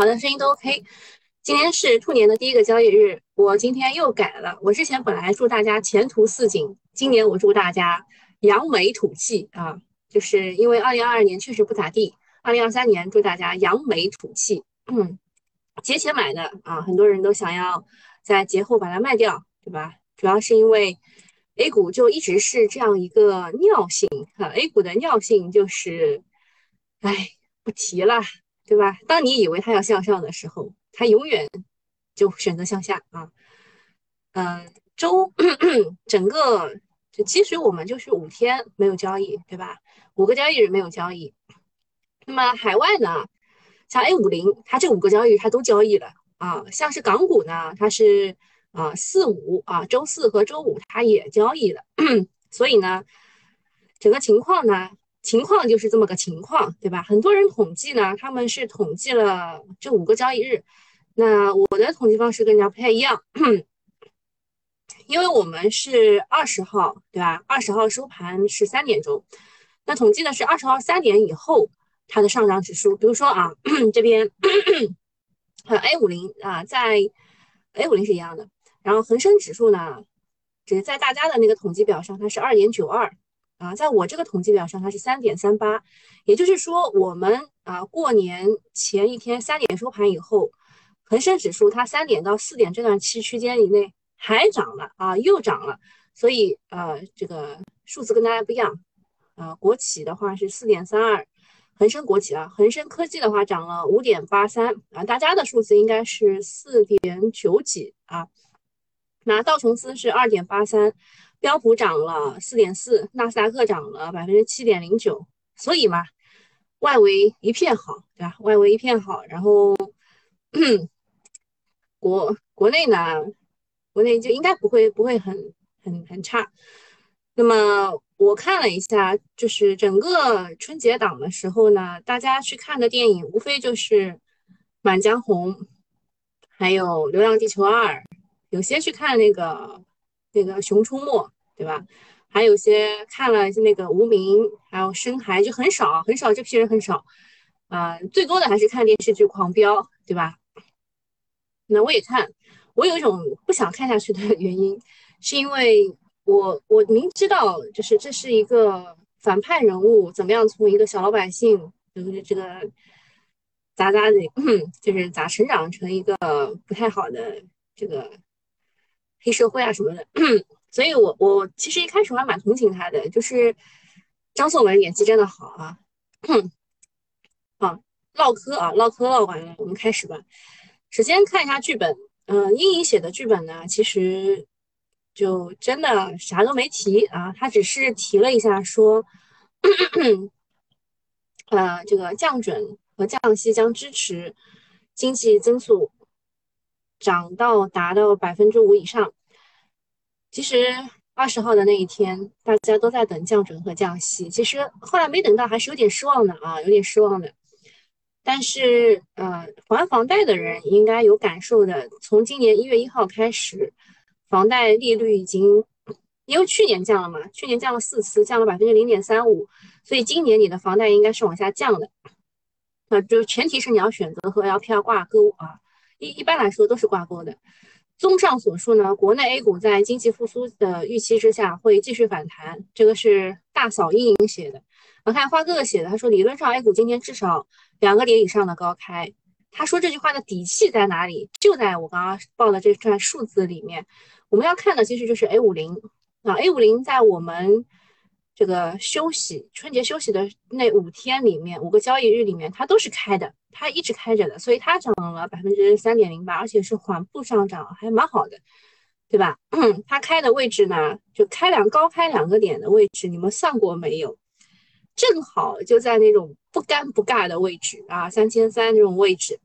好的，声音都 OK。今天是兔年的第一个交易日，我今天又改了。我之前本来祝大家前途似锦，今年我祝大家扬眉吐气啊，就是因为二零二二年确实不咋地。二零二三年祝大家扬眉吐气。嗯，节前买的啊，很多人都想要在节后把它卖掉，对吧？主要是因为 A 股就一直是这样一个尿性啊，A 股的尿性就是，哎，不提了。对吧？当你以为它要向上的时候，它永远就选择向下啊。嗯，周 整个就其实我们就是五天没有交易，对吧？五个交易日没有交易。那么海外呢，像 A 五零，它这五个交易日它都交易了啊。像是港股呢，它是啊四五啊，周四和周五它也交易了。所以呢，整个情况呢。情况就是这么个情况，对吧？很多人统计呢，他们是统计了这五个交易日。那我的统计方式跟人家不太一样，因为我们是二十号，对吧？二十号收盘是三点钟，那统计的是二十号三点以后它的上涨指数。比如说啊，这边 呃 A 五零啊，在 A 五零是一样的，然后恒生指数呢，只是在大家的那个统计表上，它是二点九二。啊，在我这个统计表上，它是三点三八，也就是说，我们啊过年前一天三点收盘以后，恒生指数它三点到四点这段期区间以内还涨了啊，又涨了，所以呃这个数字跟大家不一样啊。国企的话是四点三二，恒生国企啊，恒生科技的话涨了五点八三啊，大家的数字应该是四点九几啊，那道琼斯是二点八三。标普涨了四点四，纳斯达克涨了百分之七点零九，所以嘛，外围一片好，对吧？外围一片好，然后 国国内呢，国内就应该不会不会很很很差。那么我看了一下，就是整个春节档的时候呢，大家去看的电影无非就是《满江红》，还有《流浪地球二》，有些去看那个。那个《熊出没》，对吧？还有些看了那个《无名》，还有《深海》，就很少，很少，这批人很少啊。最多的还是看电视剧《狂飙》，对吧？那我也看，我有一种不想看下去的原因，是因为我我明知道，就是这是一个反派人物，怎么样从一个小老百姓，就是这个咋咋的，就是咋成长成一个不太好的这个。黑社会啊什么的，所以我我其实一开始我还蛮同情他的，就是张颂文演技真的好啊。好，唠嗑啊，唠嗑唠完了，我们开始吧。首先看一下剧本，嗯，英颖写的剧本呢，其实就真的啥都没提啊，他只是提了一下说，呃，这个降准和降息将支持经济增速。涨到达到百分之五以上，其实二十号的那一天，大家都在等降准和降息，其实后来没等到，还是有点失望的啊，有点失望的。但是，呃，还房贷的人应该有感受的，从今年一月一号开始，房贷利率已经因为去年降了嘛，去年降了四次，降了百分之零点三五，所以今年你的房贷应该是往下降的。那就前提是你要选择和 LPR 挂钩啊。一一般来说都是挂钩的。综上所述呢，国内 A 股在经济复苏的预期之下会继续反弹。这个是大嫂英英写的。我看花哥哥写的，他说理论上 A 股今天至少两个点以上的高开。他说这句话的底气在哪里？就在我刚刚报的这串数字里面。我们要看的其实就是 A 五零啊，A 五零在我们。这个休息春节休息的那五天里面，五个交易日里面，它都是开的，它一直开着的，所以它涨了百分之三点零八，而且是缓步上涨，还蛮好的，对吧？它开的位置呢，就开两高开两个点的位置，你们算过没有？正好就在那种不尴不尬的位置啊，三千三这种位置，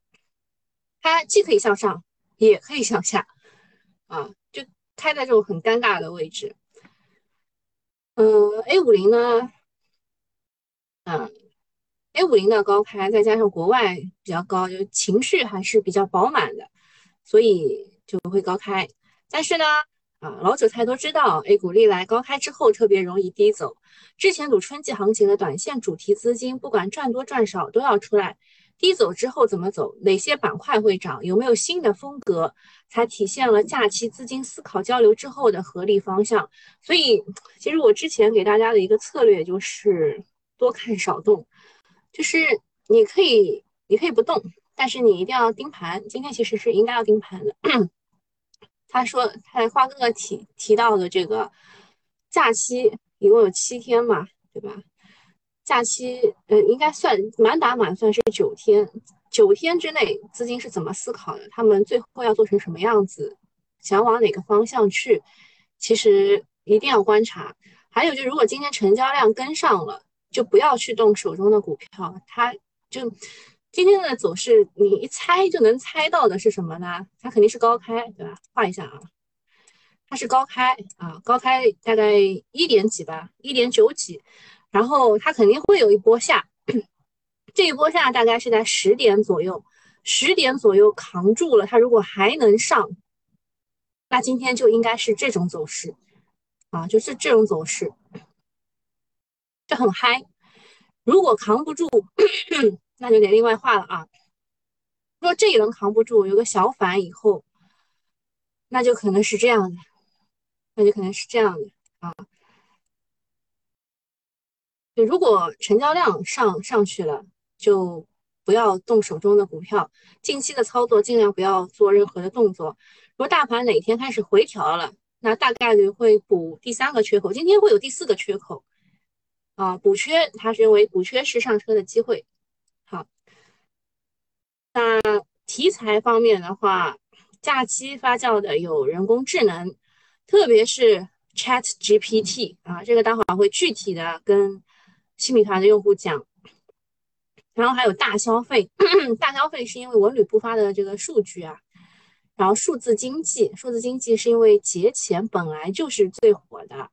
它既可以向上，也可以向下，啊，就开在这种很尴尬的位置。嗯，A 五零呢？嗯，A 五零的高开，再加上国外比较高，就情绪还是比较饱满的，所以就会高开。但是呢，啊，老韭菜都知道，A 股历来高开之后特别容易低走。之前赌春季行情的短线主题资金，不管赚多赚少都要出来。低走之后怎么走？哪些板块会涨？有没有新的风格？才体现了假期资金思考交流之后的合理方向。所以，其实我之前给大家的一个策略就是多看少动，就是你可以你可以不动，但是你一定要盯盘。今天其实是应该要盯盘的。他说，他花哥哥提提到的这个假期一共有七天嘛，对吧？假期，呃，应该算满打满算是九天。九天之内，资金是怎么思考的？他们最后要做成什么样子？想往哪个方向去？其实一定要观察。还有就，如果今天成交量跟上了，就不要去动手中的股票。它就今天的走势，你一猜就能猜到的是什么呢？它肯定是高开，对吧？画一下啊，它是高开啊，高开大概一点几吧，一点九几。然后它肯定会有一波下，这一波下大概是在十点左右，十点左右扛住了。它如果还能上，那今天就应该是这种走势啊，就是这种走势，这很嗨。如果扛不住，那就得另外画了啊。如果这一轮扛不住，有个小反以后，那就可能是这样的，那就可能是这样的啊。就如果成交量上上去了，就不要动手中的股票。近期的操作尽量不要做任何的动作。如果大盘哪天开始回调了，那大概率会补第三个缺口。今天会有第四个缺口啊，补缺，它是认为补缺是上车的机会。好，那题材方面的话，假期发酵的有人工智能，特别是 Chat GPT 啊，这个待会儿会具体的跟。新米团的用户讲，然后还有大消费，大消费是因为文旅部发的这个数据啊，然后数字经济，数字经济是因为节前本来就是最火的，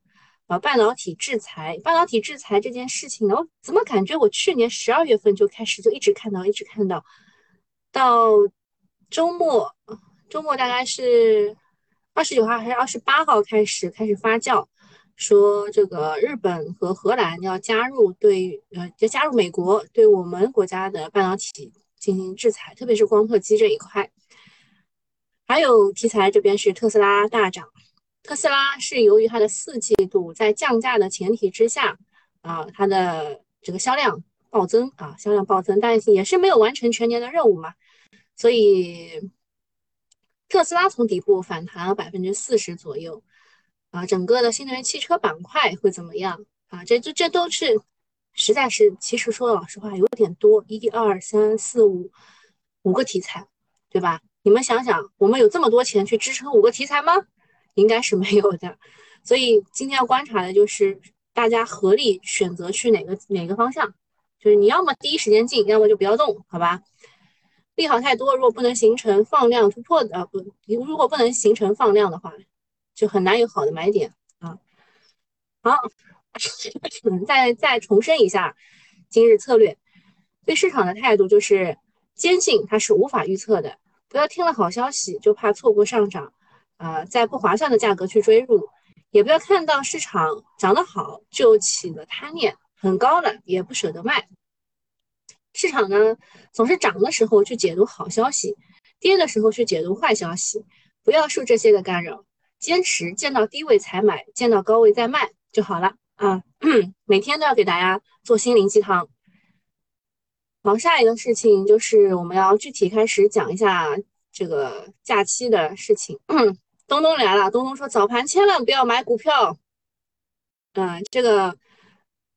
呃，半导体制裁，半导体制裁这件事情呢，我怎么感觉我去年十二月份就开始就一直看到，一直看到，到周末，周末大概是二十九号还是二十八号开始开始发酵。说这个日本和荷兰要加入对呃，要加入美国对我们国家的半导体进行制裁，特别是光刻机这一块。还有题材这边是特斯拉大涨，特斯拉是由于它的四季度在降价的前提之下啊，它的这个销量暴增啊，销量暴增，但是也是没有完成全年的任务嘛，所以特斯拉从底部反弹了百分之四十左右。啊，整个的新能源汽车板块会怎么样啊？这这这都是，实在是，其实说老实话，有点多，一二三四五五个题材，对吧？你们想想，我们有这么多钱去支撑五个题材吗？应该是没有的。所以今天要观察的就是大家合力选择去哪个哪个方向，就是你要么第一时间进，要么就不要动，好吧？利好太多，如果不能形成放量突破呃，不，如果不能形成放量的话。就很难有好的买点啊！好，再再重申一下今日策略，对市场的态度就是坚信它是无法预测的，不要听了好消息就怕错过上涨，啊，在不划算的价格去追入，也不要看到市场涨得好就起了贪念，很高了也不舍得卖。市场呢总是涨的时候去解读好消息，跌的时候去解读坏消息，不要受这些的干扰。坚持见到低位才买，见到高位再卖就好了啊！每天都要给大家做心灵鸡汤。好，下一个事情就是我们要具体开始讲一下这个假期的事情。东东来了，东东说早盘千万不要买股票。嗯，这个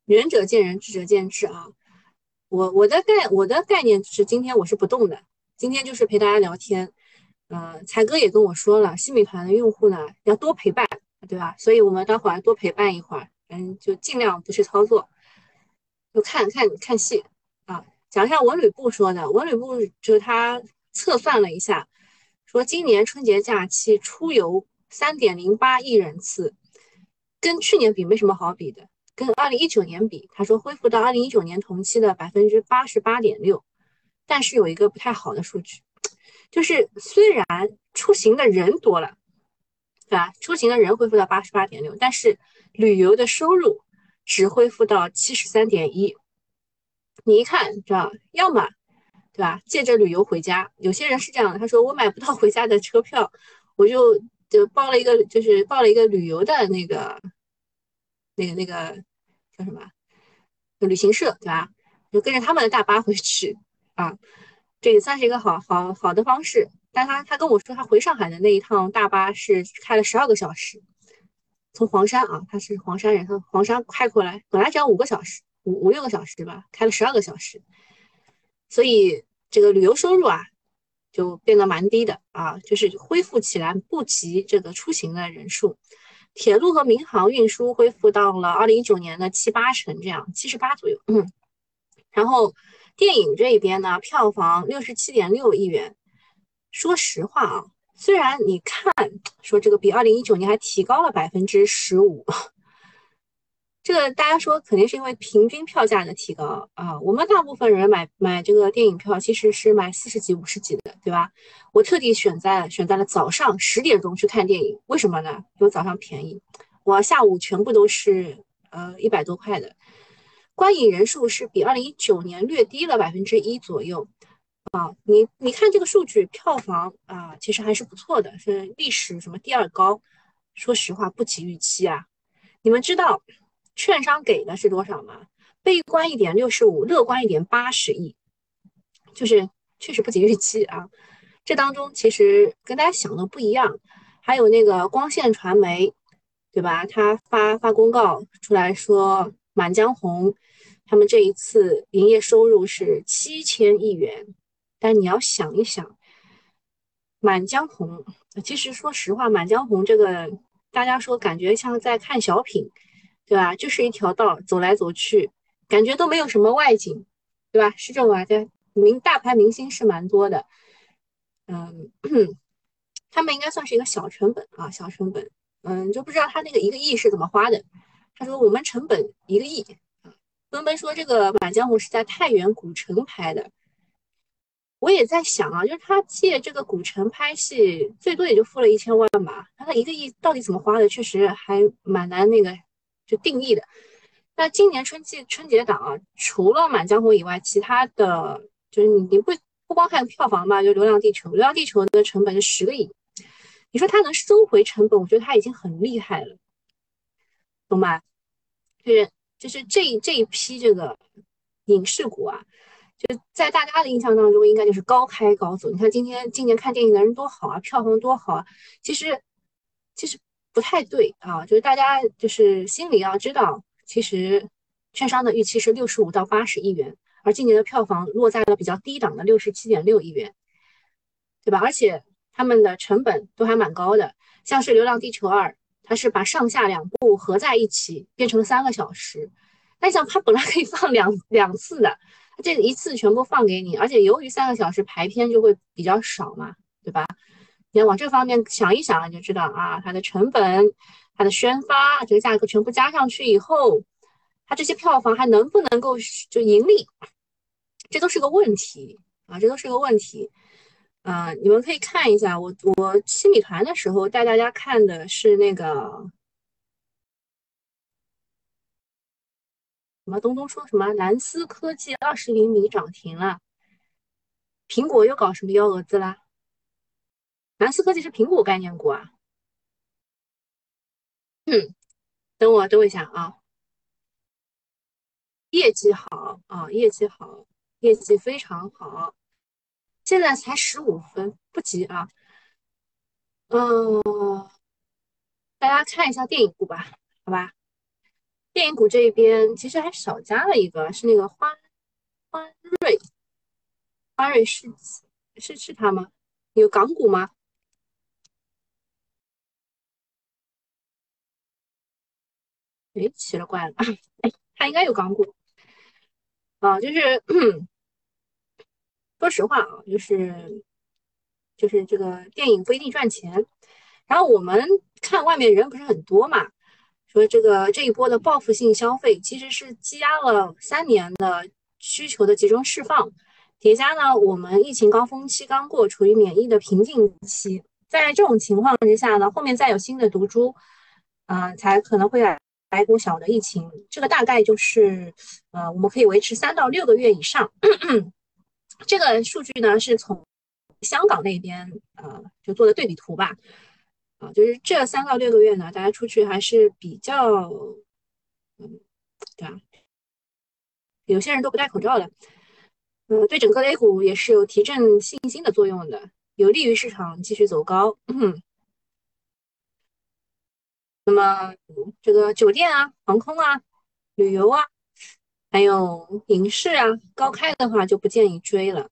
仁者见仁，智者见智啊。我我的概我的概念是今天我是不动的，今天就是陪大家聊天。嗯，才哥也跟我说了，新美团的用户呢要多陪伴，对吧？所以我们待会儿多陪伴一会儿，嗯，就尽量不去操作，就看看看戏啊。讲一下文旅部说的，文旅部就他测算了一下，说今年春节假期出游三点零八亿人次，跟去年比没什么好比的，跟二零一九年比，他说恢复到二零一九年同期的百分之八十八点六，但是有一个不太好的数据。就是虽然出行的人多了，对吧？出行的人恢复到八十八点六，但是旅游的收入只恢复到七十三点一。你一看，知道，要么对吧？借着旅游回家，有些人是这样的，他说我买不到回家的车票，我就就报了一个，就是报了一个旅游的那个那个那个叫什么旅行社，对吧？就跟着他们的大巴回去啊，这也算是一个好好好的方式。但他他跟我说，他回上海的那一趟大巴是开了十二个小时，从黄山啊，他是黄山人，从黄山开过来，本来只要五个小时，五五六个小时吧，开了十二个小时。所以这个旅游收入啊，就变得蛮低的啊，就是恢复起来不及这个出行的人数。铁路和民航运输恢复到了二零一九年的七八成这样，七十八左右。嗯，然后电影这一边呢，票房六十七点六亿元。说实话啊，虽然你看说这个比二零一九年还提高了百分之十五。这个大家说肯定是因为平均票价的提高啊，我们大部分人买买这个电影票其实是买四十几、五十几的，对吧？我特地选在选在了早上十点钟去看电影，为什么呢？因为早上便宜。我下午全部都是呃一百多块的，观影人数是比二零一九年略低了百分之一左右啊。你你看这个数据，票房啊其实还是不错的，是历史什么第二高。说实话不及预期啊，你们知道？券商给的是多少吗？悲观一点六十五，乐观一点八十亿，就是确实不及预期啊。这当中其实跟大家想的不一样，还有那个光线传媒，对吧？他发发公告出来说，满江红他们这一次营业收入是七千亿元。但你要想一想，满江红其实说实话，满江红这个大家说感觉像在看小品。对吧？就是一条道走来走去，感觉都没有什么外景，对吧？是这种啊，对，明大牌明星是蛮多的，嗯，他们应该算是一个小成本啊，小成本，嗯，就不知道他那个一个亿是怎么花的。他说我们成本一个亿。啊，奔奔说这个《满江红》是在太原古城拍的，我也在想啊，就是他借这个古城拍戏，最多也就付了一千万吧，那他一个亿到底怎么花的，确实还蛮难那个。就定义的，那今年春季春节档啊，除了《满江红》以外，其他的就是你你不不光看票房吧，就《流浪地球》，《流浪地球》的成本是十个亿，你说他能收回成本，我觉得他已经很厉害了，懂吧？就是就是这这一批这个影视股啊，就在大家的印象当中，应该就是高开高走。你看今天今年看电影的人多好啊，票房多好啊，其实其实。不太对啊，就是大家就是心里要知道，其实券商的预期是六十五到八十亿元，而今年的票房落在了比较低档的六十七点六亿元，对吧？而且他们的成本都还蛮高的，像是《流浪地球二》，它是把上下两部合在一起变成了三个小时，那你想它本来可以放两两次的，这一次全部放给你，而且由于三个小时排片就会比较少嘛，对吧？你要往这方面想一想，你就知道啊，它的成本、它的宣发这个价格全部加上去以后，它这些票房还能不能够就盈利，这都是个问题啊，这都是个问题。啊，你们可以看一下，我我七米团的时候带大家看的是那个什么东东说什么蓝思科技二十厘米涨停了，苹果又搞什么幺蛾子啦？蓝思科技是苹果概念股啊，嗯，等我等我一下啊，业绩好啊，业绩好，业绩非常好，现在才十五分，不急啊，嗯，大家看一下电影股吧，好吧，电影股这边其实还少加了一个，是那个花花瑞，花瑞是是是它吗？有港股吗？哎，奇了怪了，哎，它应该有港股啊，就是 说实话啊，就是就是这个电影不一定赚钱。然后我们看外面人不是很多嘛，说这个这一波的报复性消费其实是积压了三年的需求的集中释放，叠加呢，我们疫情高峰期刚过，处于免疫的瓶颈期，在这种情况之下呢，后面再有新的毒株，啊，才可能会来。来一股小的疫情，这个大概就是，呃，我们可以维持三到六个月以上。这个数据呢是从香港那边呃就做的对比图吧，啊，就是这三到六个月呢，大家出去还是比较，嗯，对吧？有些人都不戴口罩的，嗯，对整个 A 股也是有提振信心的作用的，有利于市场继续走高。那么这个酒店啊、航空啊、旅游啊，还有影视啊，高开的话就不建议追了。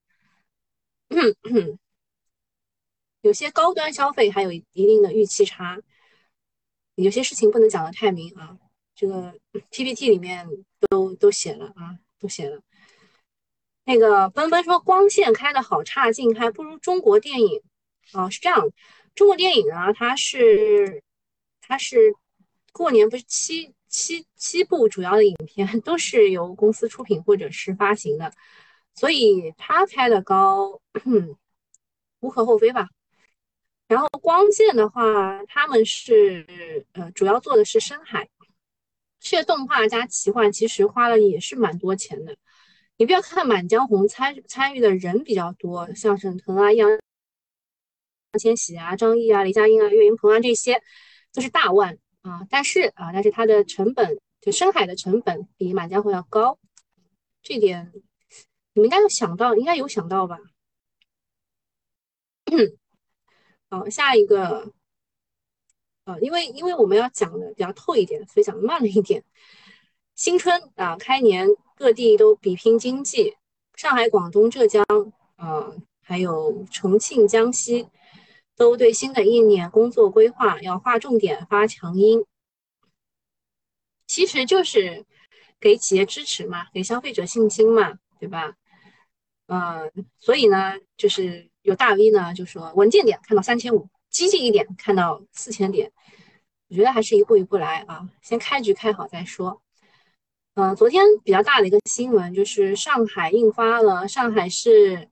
有些高端消费还有一定的预期差，有些事情不能讲的太明啊。这个 PPT 里面都都写了啊，都写了。那个奔奔说光线开的好差劲，还不如中国电影啊，是这样。中国电影啊，它是它是过年不是七七七部主要的影片都是由公司出品或者是发行的，所以它开的高无可厚非吧。然后光线的话，他们是呃主要做的是深海，这动画加奇幻，其实花了也是蛮多钱的。你不要看《满江红》参参与的人比较多，像沈腾啊、易烊千玺啊、张译啊、李佳音啊、岳云鹏啊这些都是大腕啊，但是啊，但是它的成本就深海的成本比《满江红》要高，这点你们应该有想到，应该有想到吧？好，下一个，呃，因为因为我们要讲的比较透一点，所以讲的慢了一点。新春啊，开年各地都比拼经济，上海、广东、浙江，啊，还有重庆、江西，都对新的一年工作规划要划重点、发强音，其实就是给企业支持嘛，给消费者信心嘛，对吧？嗯，所以呢，就是。有大 V 呢，就说稳健点看到三千五，激进一点看到四千点。我觉得还是一步一步来啊，先开局开好再说。嗯，昨天比较大的一个新闻就是上海印发了上海市，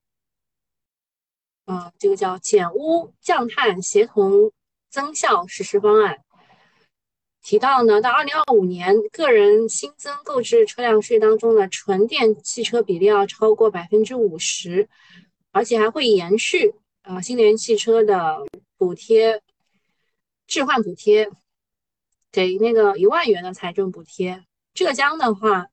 嗯，这个叫减污降碳协同增效实施方案，提到呢，到二零二五年，个人新增购置车辆税当中的纯电汽车比例要超过百分之五十。而且还会延续啊，新能源汽车的补贴，置换补贴，给那个一万元的财政补贴。浙江的话，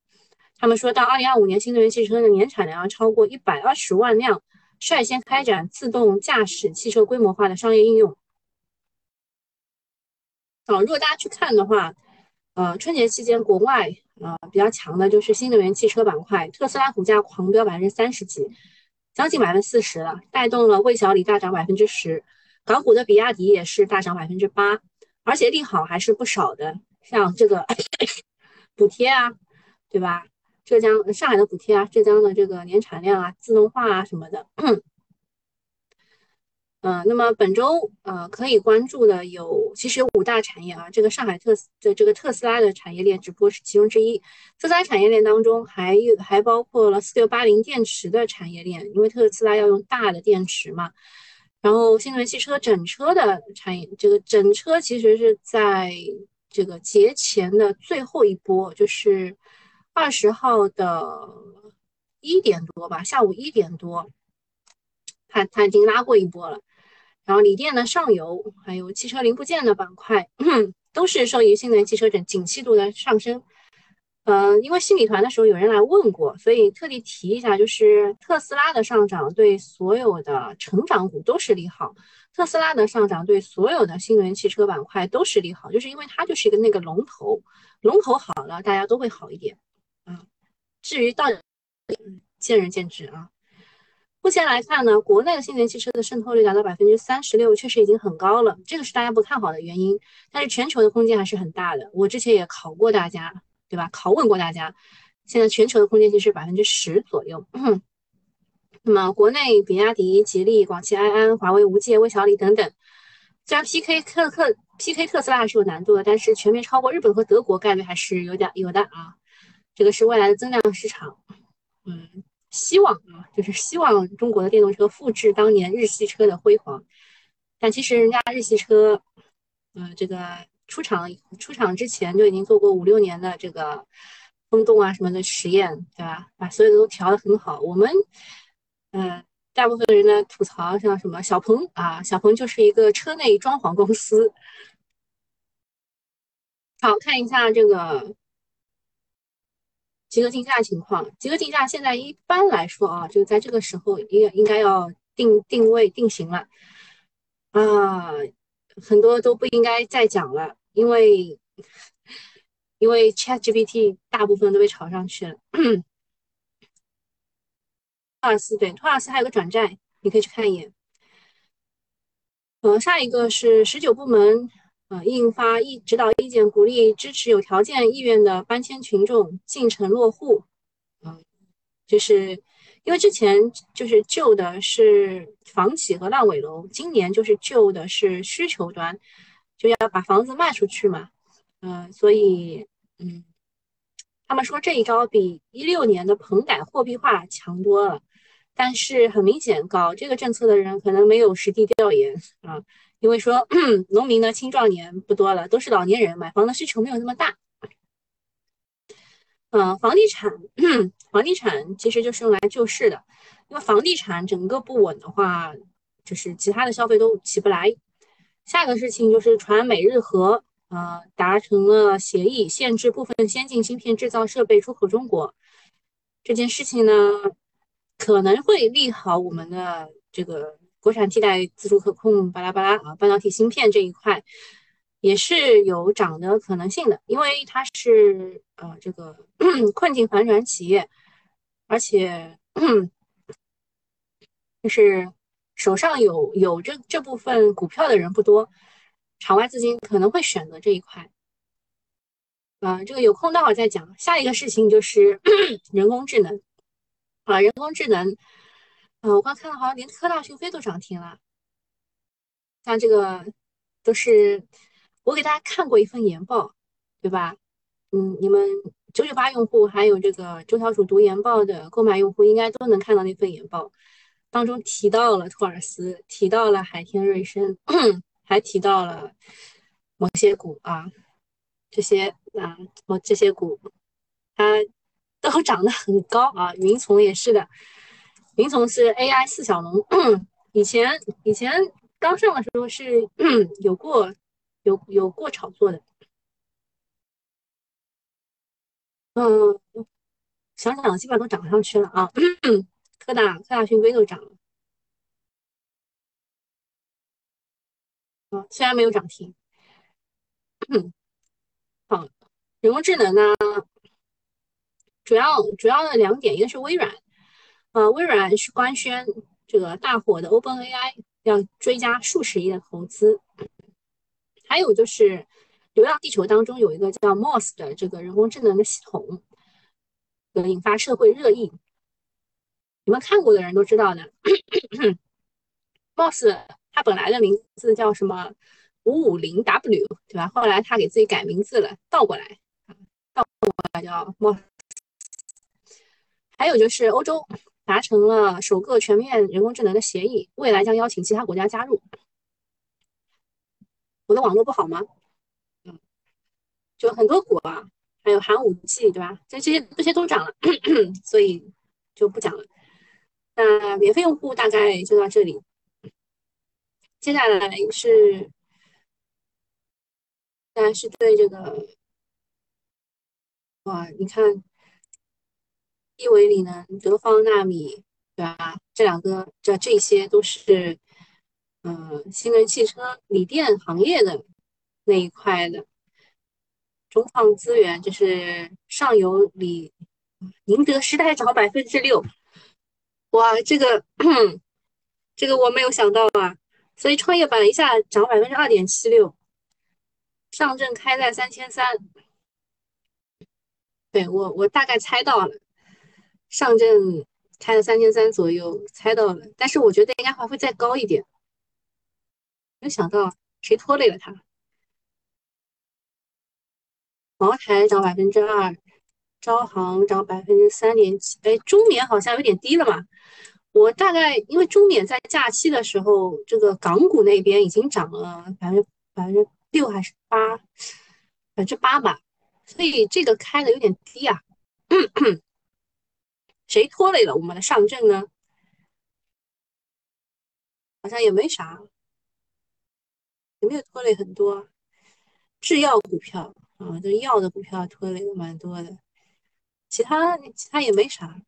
他们说到二零二五年，新能源汽车的年产量要超过一百二十万辆，率先开展自动驾驶汽车规模化的商业应用。啊，如果大家去看的话，呃，春节期间国外呃比较强的就是新能源汽车板块，特斯拉股价狂飙百分之三十几。将近百分之四十了，带动了魏小李大涨百分之十，港股的比亚迪也是大涨百分之八，而且利好还是不少的，像这个 补贴啊，对吧？浙江、上海的补贴啊，浙江的这个年产量啊，自动化啊什么的。嗯，那么本周呃可以关注的有，其实有五大产业啊。这个上海特斯的这个特斯拉的产业链只不过是其中之一。特斯拉产业链当中还有还包括了四六八零电池的产业链，因为特斯拉要用大的电池嘛。然后新能源汽车整车的产业，这个整车其实是在这个节前的最后一波，就是二十号的一点多吧，下午一点多，它它已经拉过一波了。然后锂电的上游，还有汽车零部件的板块，都是受益于新能源汽车整景气度的上升。嗯，因为新米团的时候有人来问过，所以特地提一下，就是特斯拉的上涨对所有的成长股都是利好。特斯拉的上涨对所有的新能源汽车板块都是利好，就是因为它就是一个那个龙头，龙头好了，大家都会好一点。啊，至于到底见仁见智啊。目前来看呢，国内的新能源汽车的渗透率达到百分之三十六，确实已经很高了，这个是大家不看好的原因。但是全球的空间还是很大的。我之前也考过大家，对吧？拷问过大家，现在全球的空间其实百分之十左右。那么国内比亚迪、吉利、广汽埃安、华为、无界、魏小李等等，虽然 PK 特特 PK 特斯拉还是有难度的，但是全面超过日本和德国概率还是有点有的啊。这个是未来的增量市场，嗯。希望啊，就是希望中国的电动车复制当年日系车的辉煌，但其实人家日系车，呃，这个出厂出厂之前就已经做过五六年的这个风洞啊什么的实验，对吧？把所有的都调得很好。我们嗯，大部分人呢吐槽像什么小鹏啊，小鹏就是一个车内装潢公司。好看一下这个集合竞价情况，集合竞价现在一般来说啊，就在这个时候应应该要定定位定型了啊，很多都不应该再讲了，因为因为 ChatGPT 大部分都被炒上去了。托尔斯对，托尔斯还有个转债，你可以去看一眼。呃，下一个是十九部门，呃，印发意指导意见，鼓励支持有条件意愿的搬迁群众进城落户。嗯，就是因为之前就是旧的是房企和烂尾楼，今年就是旧的是需求端，就要把房子卖出去嘛。嗯，所以嗯，他们说这一招比一六年的棚改货币化强多了。但是很明显，搞这个政策的人可能没有实地调研啊，因为说 农民的青壮年不多了，都是老年人，买房的需求没有那么大。嗯，房地产，房地产其实就是用来救市的，因为房地产整个不稳的话，就是其他的消费都起不来。下一个事情就是传美日和呃达成了协议，限制部分先进芯片制造设备出口中国这件事情呢。可能会利好我们的这个国产替代自主可控巴拉巴拉啊，半导体芯片这一块也是有涨的可能性的，因为它是呃这个 困境反转企业，而且 就是手上有有这这部分股票的人不多，场外资金可能会选择这一块。啊，这个有空待会儿再讲。下一个事情就是 人工智能。啊，人工智能，嗯，我刚看到好像连科大讯飞都涨停了，像这个都是我给大家看过一份研报，对吧？嗯，你们九九八用户还有这个周小主读研报的购买用户，应该都能看到那份研报，当中提到了托尔斯，提到了海天瑞声，还提到了某些股啊，这些啊，我这些股，它。都涨得很高啊！云从也是的，云从是 AI 四小龙，以前以前刚上的时候是 有过有有过炒作的，嗯，想涨基本上都涨上去了啊！科大科大讯飞都涨了，啊，虽然没有涨停，好，人工智能呢？主要主要的两点，一个是微软，呃，微软是官宣这个大火的 OpenAI 要追加数十亿的投资，还有就是《流浪地球》当中有一个叫 Moss 的这个人工智能的系统，呃，引发社会热议。你们看过的人都知道的，Moss 它本来的名字叫什么五五零 W 对吧？后来他给自己改名字了，倒过来，倒过来叫 Moss。还有就是欧洲达成了首个全面人工智能的协议，未来将邀请其他国家加入。我的网络不好吗？嗯，就很多股啊，还有寒武纪，对吧？这些这些都涨了，所以就不讲了。那免费用户大概就到这里。接下来是，大是对这个，哇，你看。亿维锂能、德方纳米，对吧？这两个，这这些都是，嗯，新能源汽车锂电行业的那一块的。中创资源就是上游锂，宁德时代涨百分之六，哇，这个这个我没有想到啊！所以创业板一下涨百分之二点七六，上证开在三千三，对我我大概猜到了。上证开了三千三左右，猜到了，但是我觉得应该还会再高一点。没想到谁拖累了他？茅台涨百分之二，招行涨百分之三点七，哎，中缅好像有点低了嘛。我大概因为中缅在假期的时候，这个港股那边已经涨了百分之百分之六还是八，百分之八吧，所以这个开的有点低啊。咳 咳谁拖累了我们的上证呢？好像也没啥，有没有拖累很多？制药股票啊，这药的股票拖累的蛮多的，其他其他也没啥。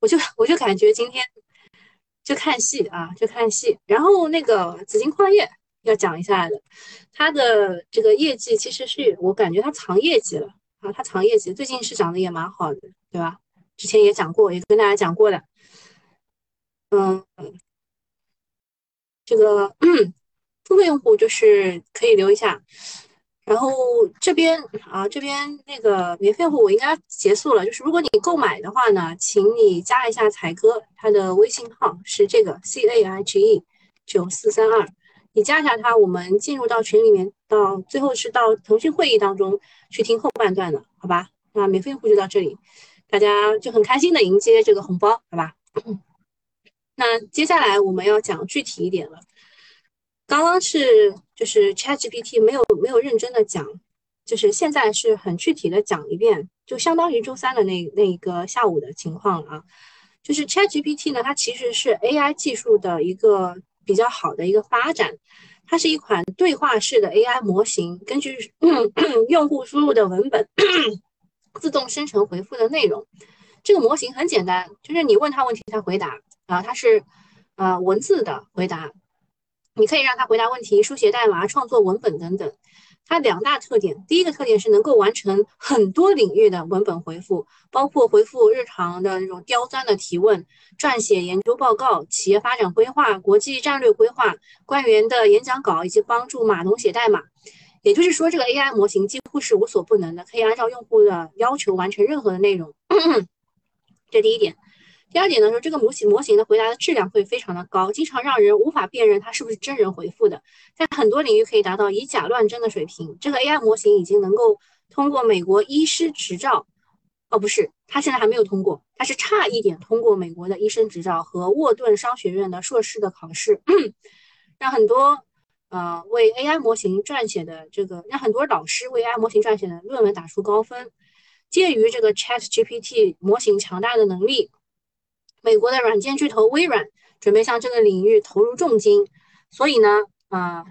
我就我就感觉今天就看戏啊，就看戏。然后那个紫金矿业要讲一下的，它的这个业绩其实是我感觉它藏业绩了啊，它藏业绩，最近是涨得也蛮好的，对吧？之前也讲过，也跟大家讲过的。嗯，这个付费用户就是可以留一下。然后这边啊，这边那个免费用户我应该结束了。就是如果你购买的话呢，请你加一下彩哥，他的微信号是这个 C A H E 九四三二，你加一下他，我们进入到群里面，到最后是到腾讯会议当中去听后半段的，好吧？那免费用户就到这里，大家就很开心的迎接这个红包，好吧？那接下来我们要讲具体一点了。刚刚是就是 ChatGPT 没有没有认真的讲，就是现在是很具体的讲一遍，就相当于周三的那那一个下午的情况了啊。就是 ChatGPT 呢，它其实是 AI 技术的一个比较好的一个发展，它是一款对话式的 AI 模型，根据 用户输入的文本自动生成回复的内容。这个模型很简单，就是你问他问题，他回答啊，它是呃文字的回答。你可以让他回答问题、书写代码、创作文本等等。它两大特点，第一个特点是能够完成很多领域的文本回复，包括回复日常的那种刁钻的提问、撰写研究报告、企业发展规划、国际战略规划、官员的演讲稿，以及帮助码农写代码。也就是说，这个 AI 模型几乎是无所不能的，可以按照用户的要求完成任何的内容。这第一点。第二点呢，说这个模型模型的回答的质量会非常的高，经常让人无法辨认它是不是真人回复的，在很多领域可以达到以假乱真的水平。这个 AI 模型已经能够通过美国医师执照，哦不是，它现在还没有通过，它是差一点通过美国的医生执照和沃顿商学院的硕士的考试，让很多呃为 AI 模型撰写的这个，让很多老师为 AI 模型撰写的论文打出高分。鉴于这个 ChatGPT 模型强大的能力。美国的软件巨头微软准备向这个领域投入重金，所以呢，啊，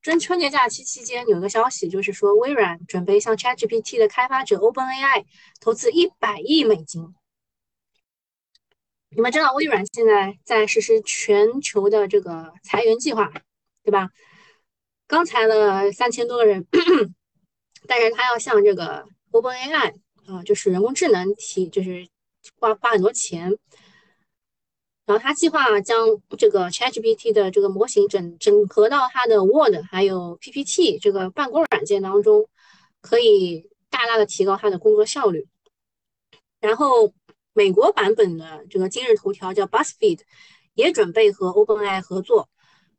春春节假期期间有个消息，就是说微软准备向 ChatGPT 的开发者 OpenAI 投资一百亿美金。你们知道微软现在在实施全球的这个裁员计划，对吧？刚才的三千多个人，但是他要向这个 OpenAI 啊，就是人工智能提，就是花花很多钱。然后他计划将这个 ChatGPT 的这个模型整整合到他的 Word 还有 PPT 这个办公软件当中，可以大大的提高他的工作效率。然后美国版本的这个今日头条叫 BuzzFeed，也准备和 OpenAI 合作，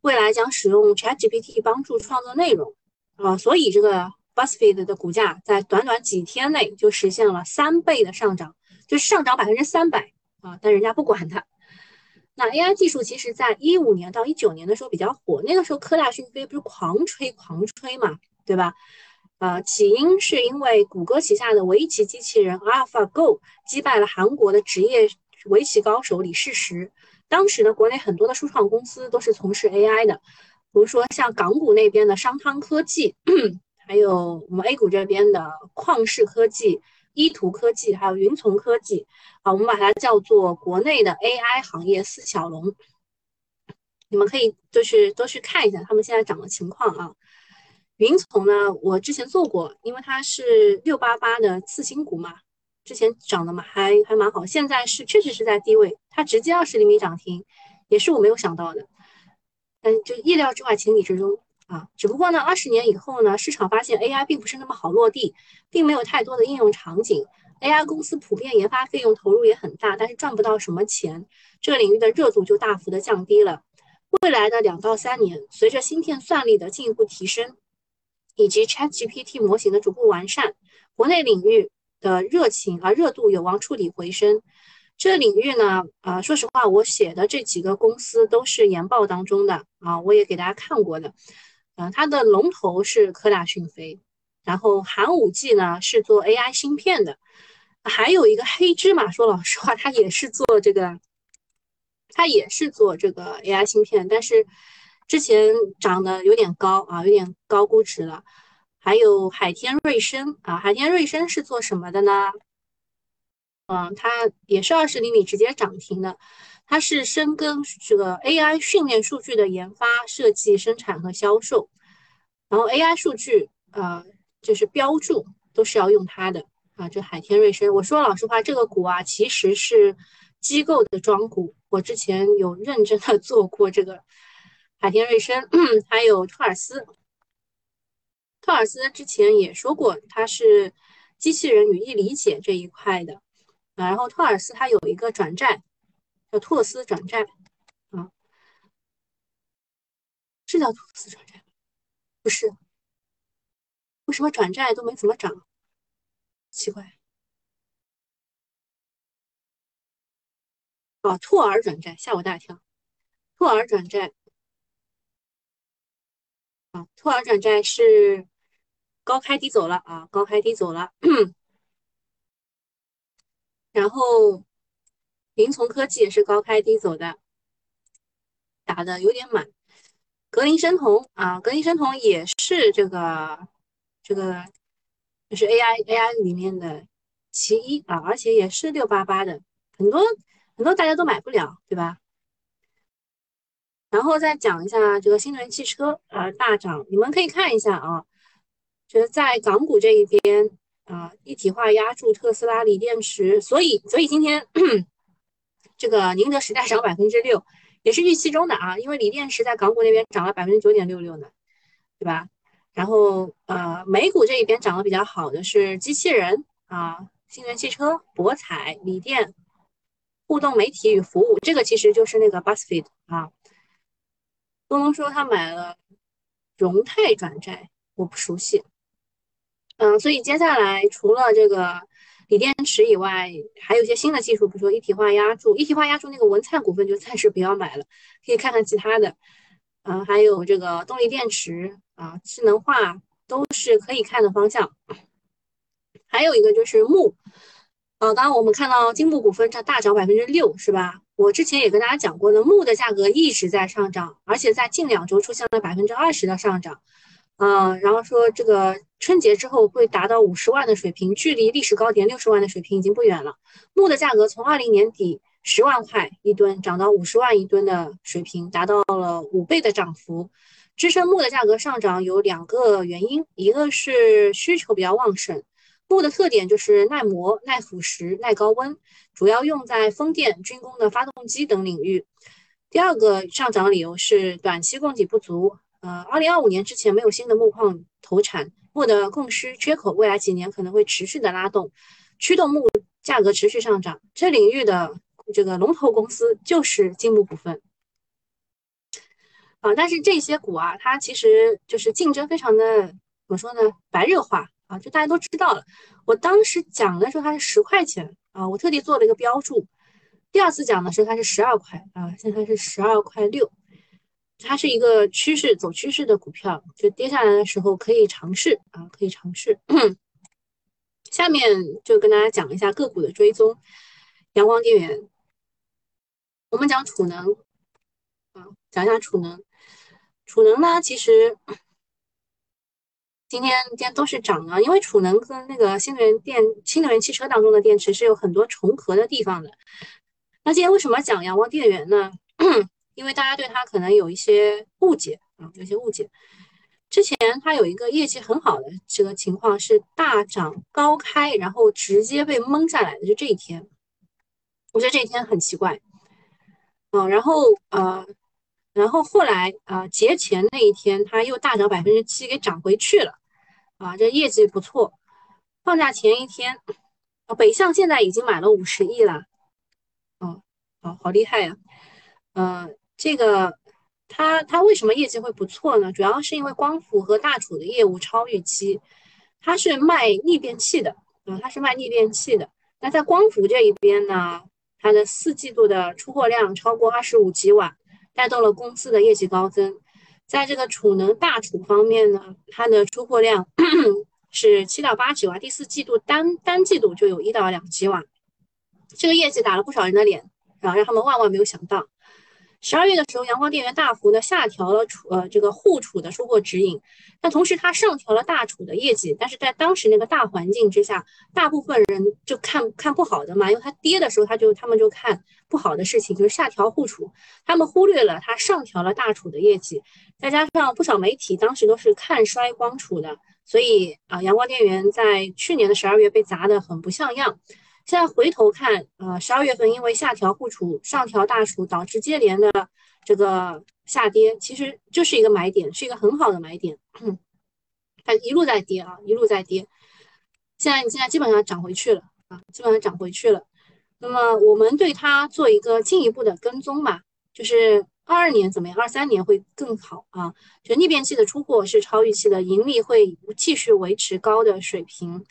未来将使用 ChatGPT 帮助创作内容。啊，所以这个 BuzzFeed 的股价在短短几天内就实现了三倍的上涨，就上涨百分之三百啊！但人家不管它。那 AI 技术其实在一五年到一九年的时候比较火，那个时候科大讯飞不是狂吹狂吹嘛，对吧？呃，起因是因为谷歌旗下的围棋机器人 AlphaGo 击败了韩国的职业围棋高手李世石。当时的，国内很多的初创公司都是从事 AI 的，比如说像港股那边的商汤科技，还有我们 A 股这边的旷视科技。依图科技还有云从科技啊，我们把它叫做国内的 AI 行业四小龙。你们可以就是都去看一下他们现在涨的情况啊。云从呢，我之前做过，因为它是六八八的次新股嘛，之前涨的嘛还还蛮好。现在是确实是在低位，它直接二十厘米涨停，也是我没有想到的，嗯，就意料之外，情理之中。啊，只不过呢，二十年以后呢，市场发现 AI 并不是那么好落地，并没有太多的应用场景。AI 公司普遍研发费用投入也很大，但是赚不到什么钱，这个领域的热度就大幅的降低了。未来的两到三年，随着芯片算力的进一步提升，以及 ChatGPT 模型的逐步完善，国内领域的热情啊热度有望触底回升。这领域呢，啊，说实话，我写的这几个公司都是研报当中的啊，我也给大家看过的。啊，它的龙头是科大讯飞，然后寒武纪呢是做 AI 芯片的，还有一个黑芝麻，说老实话，它也是做这个它也是做这个 AI 芯片，但是之前涨得有点高啊，有点高估值了。还有海天瑞声啊，海天瑞声是做什么的呢？嗯，它也是二十厘米直接涨停的，它是深耕这个 AI 训练数据的研发、设计、生产和销售，然后 AI 数据呃就是标注都是要用它的啊。这海天瑞声，我说老实话，这个股啊其实是机构的庄股，我之前有认真的做过这个海天瑞声，还有托尔斯。托尔斯之前也说过，他是机器人语义理解这一块的啊。然后托尔斯他有一个转债，叫托斯转债啊，是叫托斯转债不是，为什么转债都没怎么涨？奇怪。啊，托尔转债吓我大跳，托尔转债啊，托尔转债是。高开低走了啊，高开低走了。然后云从科技也是高开低走的，打的有点满。格林生酮啊，格林生酮也是这个这个就是 AI AI 里面的其一啊，而且也是六八八的，很多很多大家都买不了，对吧？然后再讲一下这个新能源汽车啊大涨，你们可以看一下啊。就是在港股这一边啊，一体化压住特斯拉锂电池，所以所以今天这个宁德时代涨百分之六，也是预期中的啊，因为锂电池在港股那边涨了百分之九点六六呢，对吧？然后呃，美股这一边涨得比较好的是机器人啊，新能源汽车、博彩、锂电、互动媒体与服务，这个其实就是那个 Buzzfeed 啊。东东说他买了荣泰转债，我不熟悉。嗯，所以接下来除了这个锂电池以外，还有一些新的技术，比如说一体化压铸。一体化压铸那个文灿股份就暂时不要买了，可以看看其他的。嗯，还有这个动力电池啊，智能化都是可以看的方向。还有一个就是钼，呃，刚刚我们看到金木股份这大涨百分之六，是吧？我之前也跟大家讲过的，钼的价格一直在上涨，而且在近两周出现了百分之二十的上涨。嗯，然后说这个春节之后会达到五十万的水平，距离历史高点六十万的水平已经不远了。钼的价格从二零年底十万块一吨涨到五十万一吨的水平，达到了五倍的涨幅。支撑钼的价格上涨有两个原因，一个是需求比较旺盛，钼的特点就是耐磨、耐腐蚀、耐高温，主要用在风电、军工的发动机等领域。第二个上涨理由是短期供给不足。呃，二零二五年之前没有新的木矿投产，木的供需缺口未来几年可能会持续的拉动，驱动木价格持续上涨。这领域的这个龙头公司就是金木股份啊，但是这些股啊，它其实就是竞争非常的怎么说呢？白热化啊，就大家都知道了。我当时讲的时候它是十块钱啊，我特地做了一个标注。第二次讲的时候它是十二块啊，现在是十二块六。它是一个趋势走趋势的股票，就跌下来的时候可以尝试啊，可以尝试。下面就跟大家讲一下个股的追踪。阳光电源，我们讲储能啊，讲一下储能。储能呢，其实 今天今天都是涨啊，因为储能跟那个新能源电、新能源汽车当中的电池是有很多重合的地方的。那今天为什么讲阳光电源呢？因为大家对它可能有一些误解啊，有些误解。之前它有一个业绩很好的这个情况是大涨高开，然后直接被蒙下来的，就这一天，我觉得这一天很奇怪。嗯，然后呃，然后后来啊节前那一天，它又大涨百分之七，给涨回去了。啊，这业绩不错。放假前一天，啊，北向现在已经买了五十亿了。哦，好好厉害呀。嗯。这个它它为什么业绩会不错呢？主要是因为光伏和大储的业务超预期。它是卖逆变器的，啊，它是卖逆变器的。那在光伏这一边呢，它的四季度的出货量超过二十五吉瓦，带动了公司的业绩高增。在这个储能大储方面呢，它的出货量 是七到八吉瓦，第四季度单单季度就有一到两吉瓦，这个业绩打了不少人的脸，啊，让他们万万没有想到。十二月的时候，阳光电源大幅的下调了储呃这个沪储的出货指引，但同时它上调了大储的业绩。但是在当时那个大环境之下，大部分人就看看不好的嘛，因为它跌的时候，他就他们就看不好的事情，就是下调沪储，他们忽略了它上调了大储的业绩。再加上不少媒体当时都是看衰光储的，所以啊，阳光电源在去年的十二月被砸得很不像样。现在回头看，呃，十二月份因为下调沪储、上调大储，导致接连的这个下跌，其实就是一个买点，是一个很好的买点。它一路在跌啊，一路在跌。现在你现在基本上涨回去了啊，基本上涨回去了。那么我们对它做一个进一步的跟踪吧，就是二二年怎么样？二三年会更好啊。就逆变器的出货是超预期的，盈利会继续维持高的水平。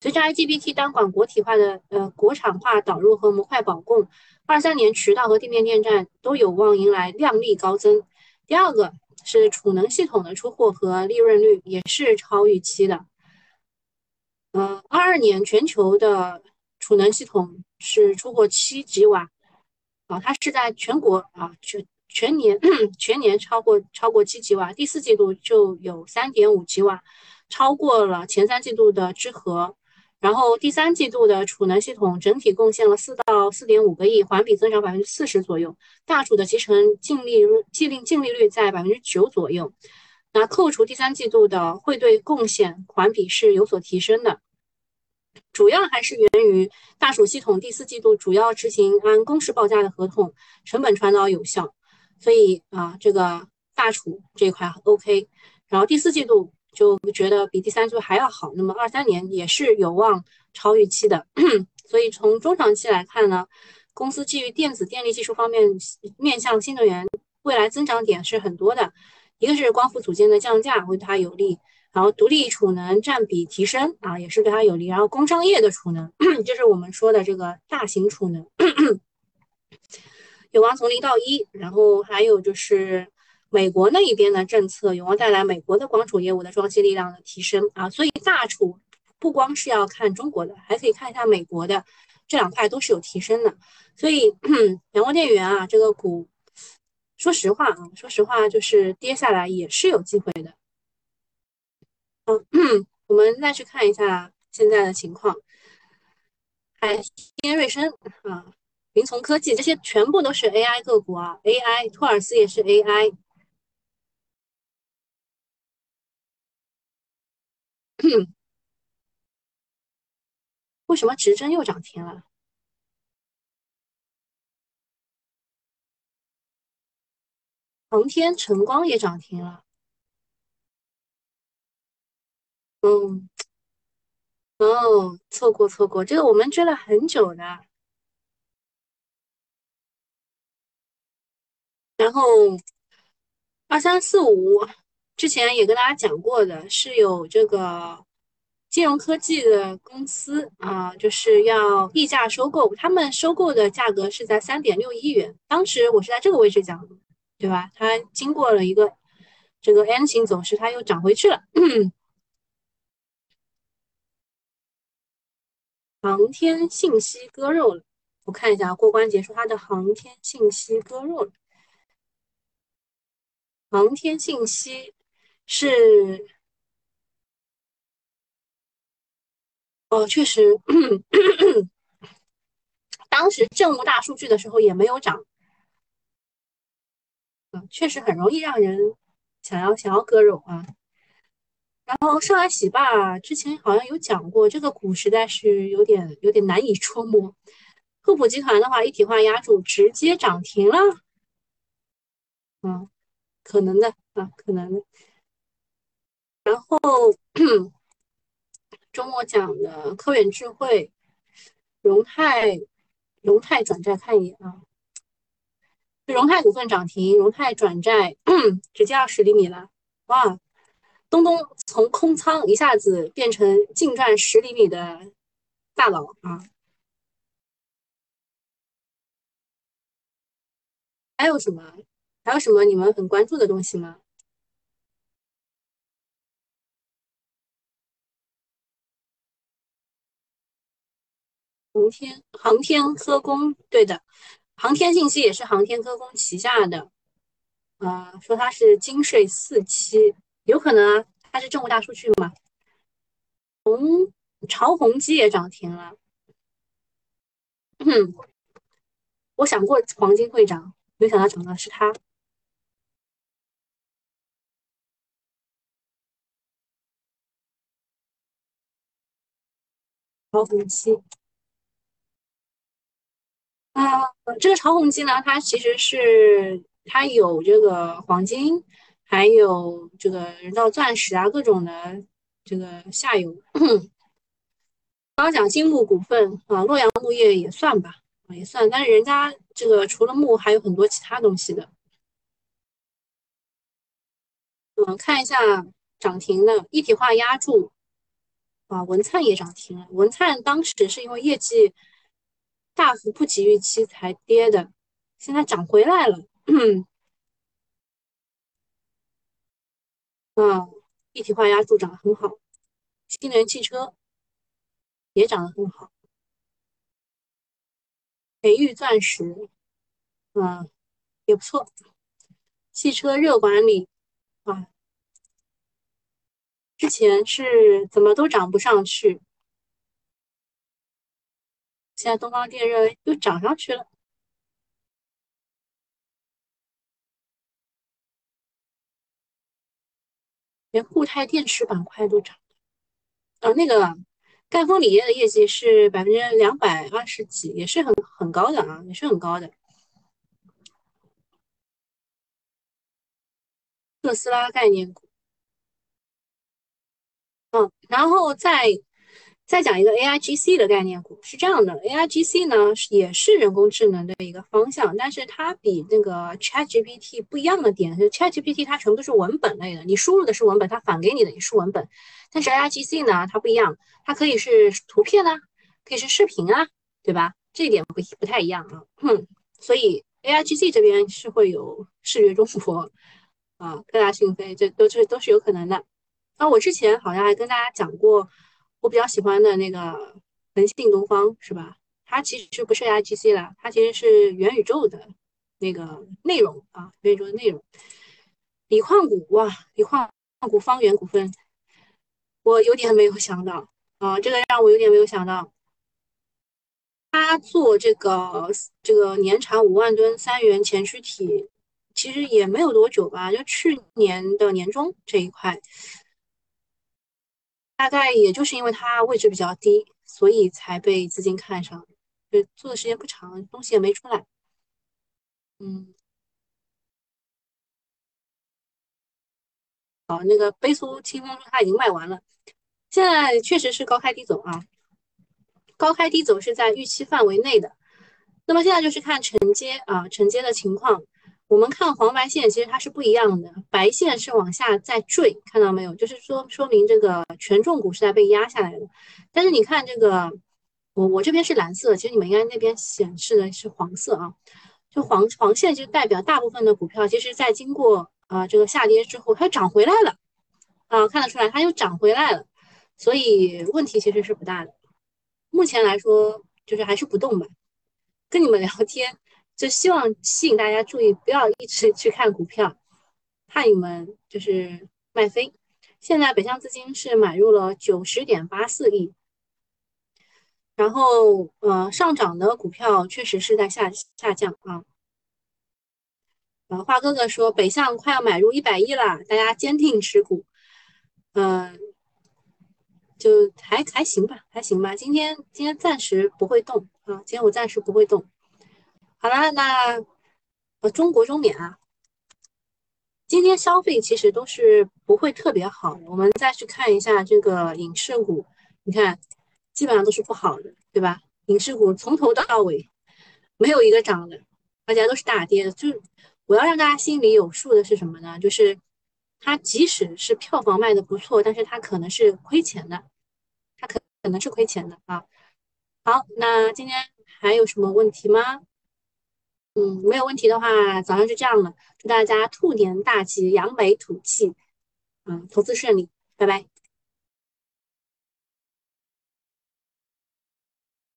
随着 IGBT 单管国体化的呃国产化导入和模块保供，二三年渠道和地面电站都有望迎来量力高增。第二个是储能系统的出货和利润率也是超预期的。呃，二二年全球的储能系统是出货七吉瓦，啊，它是在全国啊全全年 全年超过超过七吉瓦，第四季度就有三点五吉瓦，超过了前三季度的之和。然后第三季度的储能系统整体贡献了四到四点五个亿，环比增长百分之四十左右。大储的集成净利润、净利净利率在百分之九左右。那扣除第三季度的汇兑贡献，环比是有所提升的。主要还是源于大储系统第四季度主要执行按公式报价的合同，成本传导有效，所以啊，这个大储这一块 OK。然后第四季度。就觉得比第三季度还要好，那么二三年也是有望超预期的。所以从中长期来看呢，公司基于电子电力技术方面面向新能源，未来增长点是很多的。一个是光伏组件的降价会对它有利，然后独立储能占比提升啊也是对它有利，然后工商业的储能 就是我们说的这个大型储能，有望从零到一，然后还有就是。美国那一边的政策有望带来美国的光储业务的装机力量的提升啊，所以大储不光是要看中国的，还可以看一下美国的，这两块都是有提升的。所以 阳光电源啊，这个股，说实话啊，说实话就是跌下来也是有机会的。嗯，我们再去看一下现在的情况，海天瑞声啊，云从科技这些全部都是 AI 个股啊，AI 托尔斯也是 AI。为什么直针又涨停了？航天晨光也涨停了。嗯，哦，错过错过，这个我们追了很久的。然后二三四五。之前也跟大家讲过的，是有这个金融科技的公司啊，就是要溢价收购，他们收购的价格是在三点六亿元，当时我是在这个位置讲的，对吧？它经过了一个这个 N 型走势，它又涨回去了。航天信息割肉了，我看一下过关结束，它的航天信息割肉了，航天信息。是，哦，确实，当时政务大数据的时候也没有涨，嗯，确实很容易让人想要想要割肉啊。然后上海喜霸之前好像有讲过，这个股实在是有点有点难以捉摸。赫普集团的话，一体化压住直接涨停了，嗯，可能的啊，可能的。然后 周末讲的科远智慧、荣泰、荣泰转债看一眼啊，荣泰股份涨停，荣泰转债 直接二十厘米了，哇！东东从空仓一下子变成净赚十厘米的大佬啊！还有什么？还有什么你们很关注的东西吗？航天航天科工，对的，航天信息也是航天科工旗下的，呃，说它是金税四期，有可能啊，它是政务大数据嘛。红长虹基也涨停了，嗯，我想过黄金会涨，没想到涨的是它。潮宏基啊，这个长虹基呢，它其实是它有这个黄金，还有这个人造钻石啊，各种的这个下游。刚讲金木股份啊，洛阳木业也算吧，也算，但是人家这个除了木还有很多其他东西的。嗯，看一下涨停的一体化压铸。啊，文灿也涨停了。文灿当时是因为业绩大幅不及预期才跌的，现在涨回来了。嗯，一体化压铸涨得很好，新能源汽车也涨得很好。培育钻石，嗯，也不错。汽车热管理，啊。之前是怎么都涨不上去，现在东方电热又涨上去了，连固态电池板块都涨。啊，那个赣锋锂业的业绩是百分之两百二十几，也是很很高的啊，也是很高的。特斯拉概念股。嗯，然后再再讲一个 AIGC 的概念股，是这样的，AIGC 呢也是人工智能的一个方向，但是它比那个 ChatGPT 不一样的点是，ChatGPT 它全部都是文本类的，你输入的是文本，它返给你的也是文本，但是 AIGC 呢它不一样，它可以是图片啊，可以是视频啊，对吧？这一点不不太一样啊，所以 AIGC 这边是会有视觉中国啊，科大讯飞，这都是都是有可能的。那我之前好像还跟大家讲过，我比较喜欢的那个恒信东方是吧？它其实不是 IGC 了，它其实是元宇宙的那个内容啊，元宇宙的内容。锂矿股哇，锂矿股方圆股份，我有点没有想到啊，这个让我有点没有想到。他做这个这个年产五万吨三元前驱体，其实也没有多久吧，就去年的年中这一块。大概也就是因为它位置比较低，所以才被资金看上。就做的时间不长，东西也没出来。嗯，好，那个杯苏清风说它已经卖完了，现在确实是高开低走啊，高开低走是在预期范围内的。那么现在就是看承接啊，承接的情况。我们看黄白线，其实它是不一样的。白线是往下在坠，看到没有？就是说说明这个权重股是在被压下来的。但是你看这个，我我这边是蓝色，其实你们应该那边显示的是黄色啊。就黄黄线就代表大部分的股票，其实在经过啊这个下跌之后，它涨回来了啊，看得出来它又涨回来了。所以问题其实是不大的。目前来说，就是还是不动吧。跟你们聊天。就希望吸引大家注意，不要一直去看股票，怕你们就是卖飞。现在北向资金是买入了九十点八四亿，然后呃上涨的股票确实是在下下降啊。呃，花哥哥说北向快要买入一百亿了，大家坚定持股。嗯，就还还行吧，还行吧。今天今天暂时不会动啊，今天我暂时不会动。好了，那呃，中国中免啊，今天消费其实都是不会特别好。我们再去看一下这个影视股，你看基本上都是不好的，对吧？影视股从头到尾没有一个涨的，大家都是大跌的。就是我要让大家心里有数的是什么呢？就是它即使是票房卖的不错，但是它可能是亏钱的，它可可能是亏钱的啊。好，那今天还有什么问题吗？嗯，没有问题的话，早上就这样了。祝大家兔年大吉，扬眉吐气，嗯，投资顺利，拜拜。